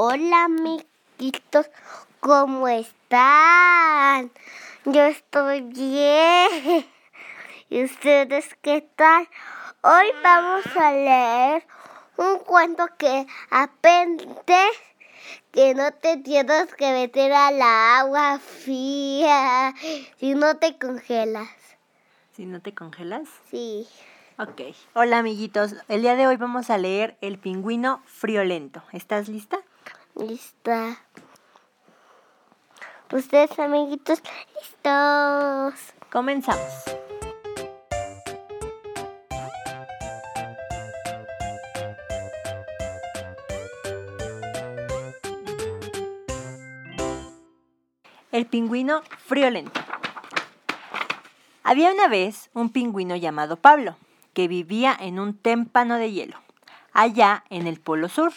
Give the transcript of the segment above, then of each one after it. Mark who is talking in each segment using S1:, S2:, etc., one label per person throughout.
S1: Hola amiguitos, ¿cómo están? Yo estoy bien. ¿Y ustedes qué tal? Hoy vamos a leer un cuento que aprendes que no te tienes que meter al agua fría si no te congelas.
S2: ¿Si no te congelas?
S1: Sí.
S2: Ok. Hola amiguitos, el día de hoy vamos a leer El pingüino friolento. ¿Estás lista?
S1: Lista. Ustedes, amiguitos, listos.
S2: Comenzamos. El pingüino friolento. Había una vez un pingüino llamado Pablo, que vivía en un témpano de hielo, allá en el Polo Sur,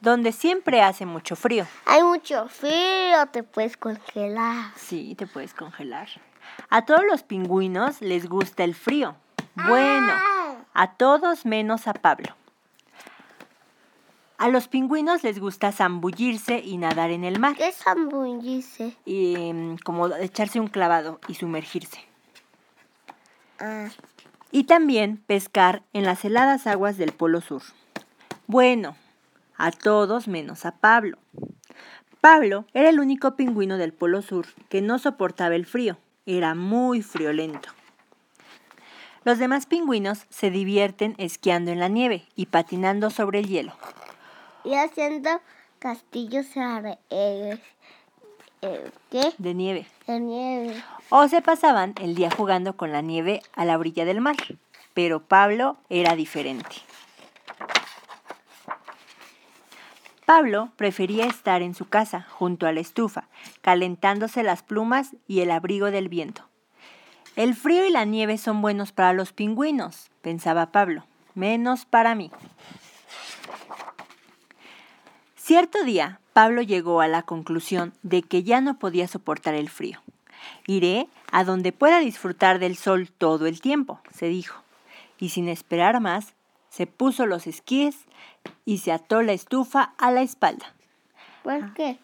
S2: donde siempre hace mucho frío.
S1: Hay mucho frío, te puedes congelar.
S2: Sí, te puedes congelar. A todos los pingüinos les gusta el frío. Bueno, a todos menos a Pablo. A los pingüinos les gusta zambullirse y nadar en el mar.
S1: ¿Qué zambullirse?
S2: Y mm, como echarse un clavado y sumergirse.
S1: Ah,
S2: Y también pescar en las heladas aguas del Polo Sur. Bueno, a todos menos a Pablo. Pablo era el único pingüino del Polo Sur que no soportaba el frío. Era muy friolento. Los demás pingüinos se divierten esquiando en la nieve y patinando sobre el hielo.
S1: y haciendo castillos eh, eh, ¿Qué?
S2: De nieve.
S1: De nieve.
S2: O se pasaban el día jugando con la nieve a la orilla del mar. Pero Pablo era diferente. Pablo prefería estar en su casa, junto a la estufa, calentándose las plumas y el abrigo del viento. El frío y la nieve son buenos para los pingüinos, pensaba Pablo, menos para mí. Cierto día, Pablo llegó a la conclusión de que ya no podía soportar el frío. Iré a donde pueda disfrutar del sol todo el tiempo, se dijo. Y sin esperar más, se puso los esquíes y se ató la estufa a la espalda.
S1: ¿Por qué?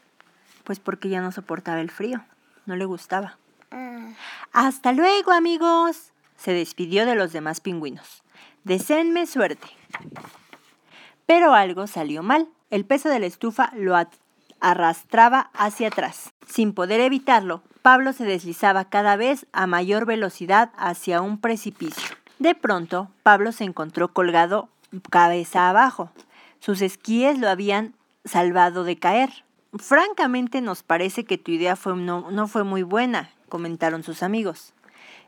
S2: Pues porque ya no soportaba el frío, no le gustaba.
S1: Ah,
S2: Hasta luego, amigos. Se despidió de los demás pingüinos. Deseenme suerte. Pero algo salió mal. El peso de la estufa lo arrastraba hacia atrás. Sin poder evitarlo, Pablo se deslizaba cada vez a mayor velocidad hacia un precipicio. De pronto, Pablo se encontró colgado cabeza abajo. Sus esquíes lo habían salvado de caer. Francamente nos parece que tu idea fue no, no fue muy buena, comentaron sus amigos.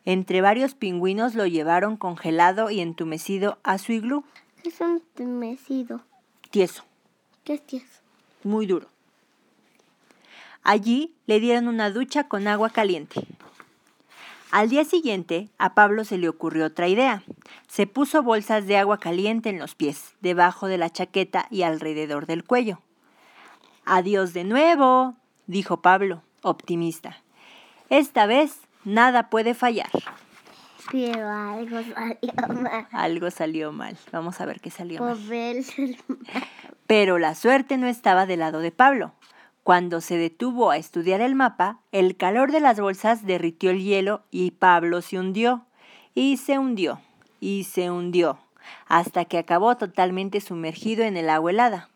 S2: Entre varios pingüinos lo llevaron congelado y entumecido a su iglú,
S1: ¿qué es entumecido?
S2: tieso,
S1: ¿Qué es tieso?
S2: muy duro. Allí le dieron una ducha con agua caliente. Al día siguiente, a Pablo se le ocurrió otra idea. Se puso bolsas de agua caliente en los pies, debajo de la chaqueta y alrededor del cuello. Adiós de nuevo, dijo Pablo, optimista. Esta vez nada puede fallar.
S1: Pero algo salió mal.
S2: Algo salió mal. Vamos a ver qué salió mal.
S1: Por ver el-
S2: Pero la suerte no estaba del lado de Pablo. Cuando se detuvo a estudiar el mapa, el calor de las bolsas derritió el hielo y Pablo se hundió. Y se hundió. Y se hundió. Hasta que acabó totalmente sumergido en el agua helada.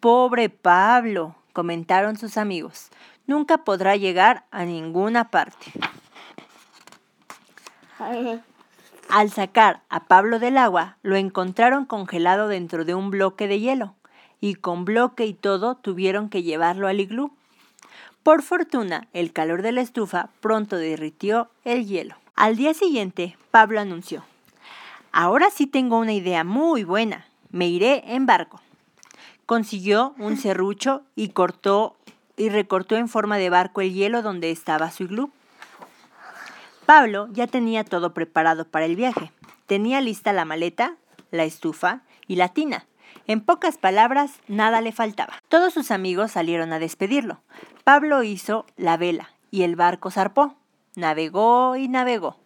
S2: Pobre Pablo, comentaron sus amigos. Nunca podrá llegar a ninguna parte. Al sacar a Pablo del agua, lo encontraron congelado dentro de un bloque de hielo, y con bloque y todo tuvieron que llevarlo al iglú. Por fortuna, el calor de la estufa pronto derritió el hielo. Al día siguiente, Pablo anunció, Ahora sí tengo una idea muy buena. Me iré en barco. Consiguió un serrucho y cortó y recortó en forma de barco el hielo donde estaba su iglú. Pablo ya tenía todo preparado para el viaje. Tenía lista la maleta, la estufa y la tina. En pocas palabras, nada le faltaba. Todos sus amigos salieron a despedirlo. Pablo hizo la vela y el barco zarpó. Navegó y navegó.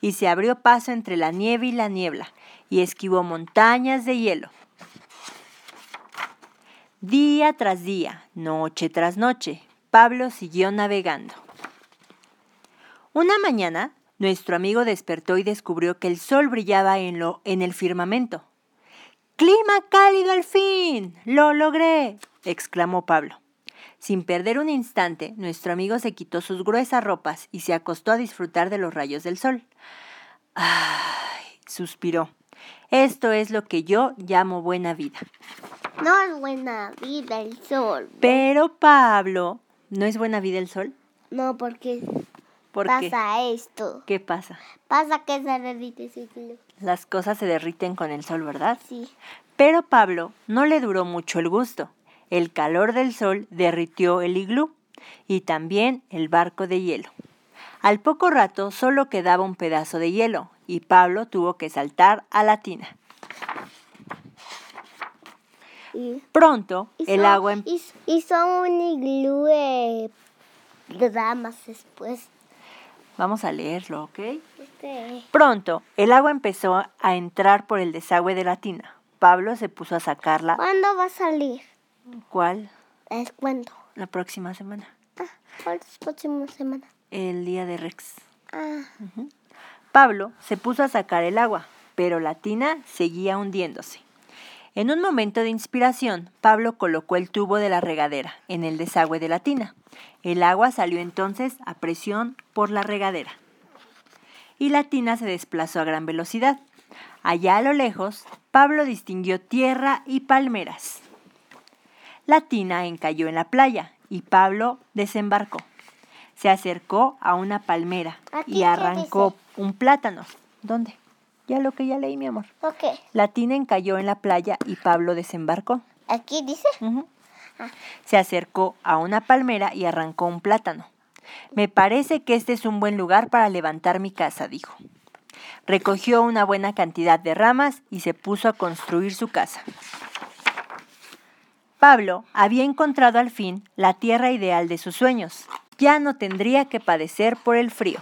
S2: Y se abrió paso entre la nieve y la niebla y esquivó montañas de hielo. Día tras día, noche tras noche, Pablo siguió navegando. Una mañana, nuestro amigo despertó y descubrió que el sol brillaba en, lo, en el firmamento. ¡Clima cálido al fin! ¡Lo logré! exclamó Pablo. Sin perder un instante, nuestro amigo se quitó sus gruesas ropas y se acostó a disfrutar de los rayos del sol. ¡Ay! suspiró. Esto es lo que yo llamo buena vida.
S1: No es buena vida el sol.
S2: Pero Pablo, ¿no es buena vida el sol?
S1: No, porque
S2: ¿Por qué?
S1: pasa esto.
S2: ¿Qué pasa?
S1: Pasa que se derrite ese glue.
S2: Las cosas se derriten con el sol, ¿verdad?
S1: Sí.
S2: Pero Pablo no le duró mucho el gusto. El calor del sol derritió el iglú y también el barco de hielo. Al poco rato solo quedaba un pedazo de hielo y Pablo tuvo que saltar a la tina.
S1: Y
S2: Pronto
S1: hizo,
S2: el agua em-
S1: hizo, hizo un iglú de damas después.
S2: Vamos a leerlo, ¿ok?
S1: Este,
S2: Pronto el agua empezó a entrar por el desagüe de la tina. Pablo se puso a sacarla.
S1: ¿Cuándo va a salir?
S2: ¿Cuál?
S1: Es cuándo.
S2: La próxima semana.
S1: Ah, ¿cuál es la próxima semana?
S2: El día de Rex.
S1: Ah,
S2: Pablo se puso a sacar el agua, pero la tina seguía hundiéndose. En un momento de inspiración, Pablo colocó el tubo de la regadera en el desagüe de la tina. El agua salió entonces a presión por la regadera. Y la tina se desplazó a gran velocidad. Allá a lo lejos, Pablo distinguió tierra y palmeras. La tina encalló en la playa y Pablo desembarcó. Se acercó a una palmera
S1: ¿Aquí
S2: y arrancó un plátano. ¿Dónde? Ya lo que ya leí, mi amor.
S1: ok.
S2: La tina encalló en la playa y Pablo desembarcó.
S1: Aquí dice.
S2: Ujú. Se acercó a una palmera y arrancó un plátano. Me parece que este es un buen lugar para levantar mi casa, dijo. Recogió una buena cantidad de ramas y se puso a construir su casa. Pablo había encontrado al fin la tierra ideal de sus sueños. Ya no tendría que padecer por el frío.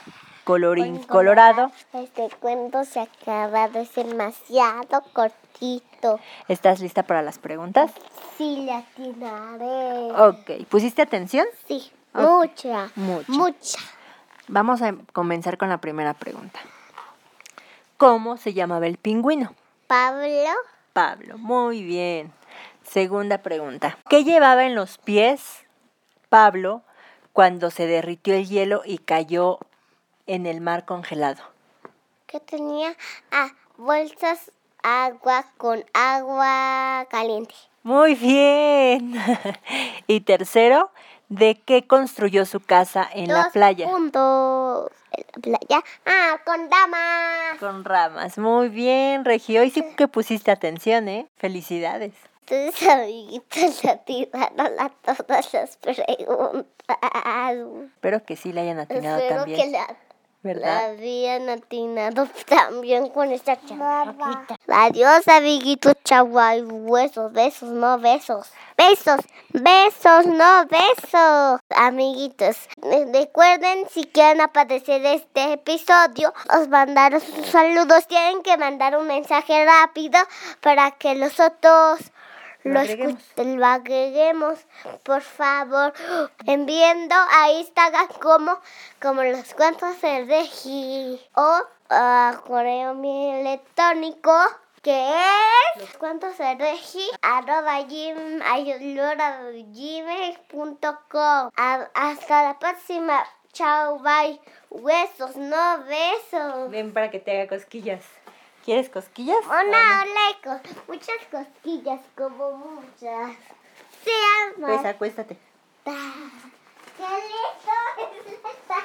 S2: Colorín colorado,
S1: Este cuento se acaba de ser demasiado cortito.
S2: ¿estás lista para las preguntas?
S1: Sí, le atinaré.
S2: Ok, ¿pusiste atención?
S1: Sí, mucha,
S2: Mucha.
S1: mucha.
S2: Vamos a comenzar con la primera pregunta. ¿Cómo se llamaba el pingüino?
S1: Pablo,
S2: Pablo, muy bien. Segunda pregunta. ¿Qué llevaba en los pies Pablo cuando se derritió el hielo y cayó en el mar congelado?
S1: que tenía ah, bolsas agua con agua caliente.
S2: Muy bien. y tercero, ¿de qué construyó su casa en la playa?
S1: puntos. En la playa. Ah, con damas.
S2: Con ramas. Muy bien, Regio. Y sí que pusiste atención, ¿eh? Felicidades.
S1: Tus amiguitos le atinaron a todas las preguntas.
S2: Espero que sí le hayan atinado
S1: Espero
S2: también.
S1: que la, la
S2: ¿Verdad?
S1: habían atinado también con esta chamaquita. Adiós, amiguitos, chagua y huesos, besos, no besos. Besos, besos, no besos. Amiguitos, eh, recuerden si quieren aparecer este episodio, os mandaron sus saludos. Tienen que mandar un mensaje rápido para que los otros
S2: Lo agreguemos.
S1: lo agreguemos, por favor, enviando a Instagram como, como los cuentos de Regi o a correo mi electrónico que es los cuentos de Regi arroba ayolora, gmail.com. Hasta la próxima. Chao, bye. Huesos, no besos.
S2: Ven para que te haga cosquillas. ¿Quieres cosquillas?
S1: Una ola con muchas cosquillas, como muchas. Se
S2: Pues
S1: ama.
S2: acuéstate.
S1: ¡Qué lindo es esta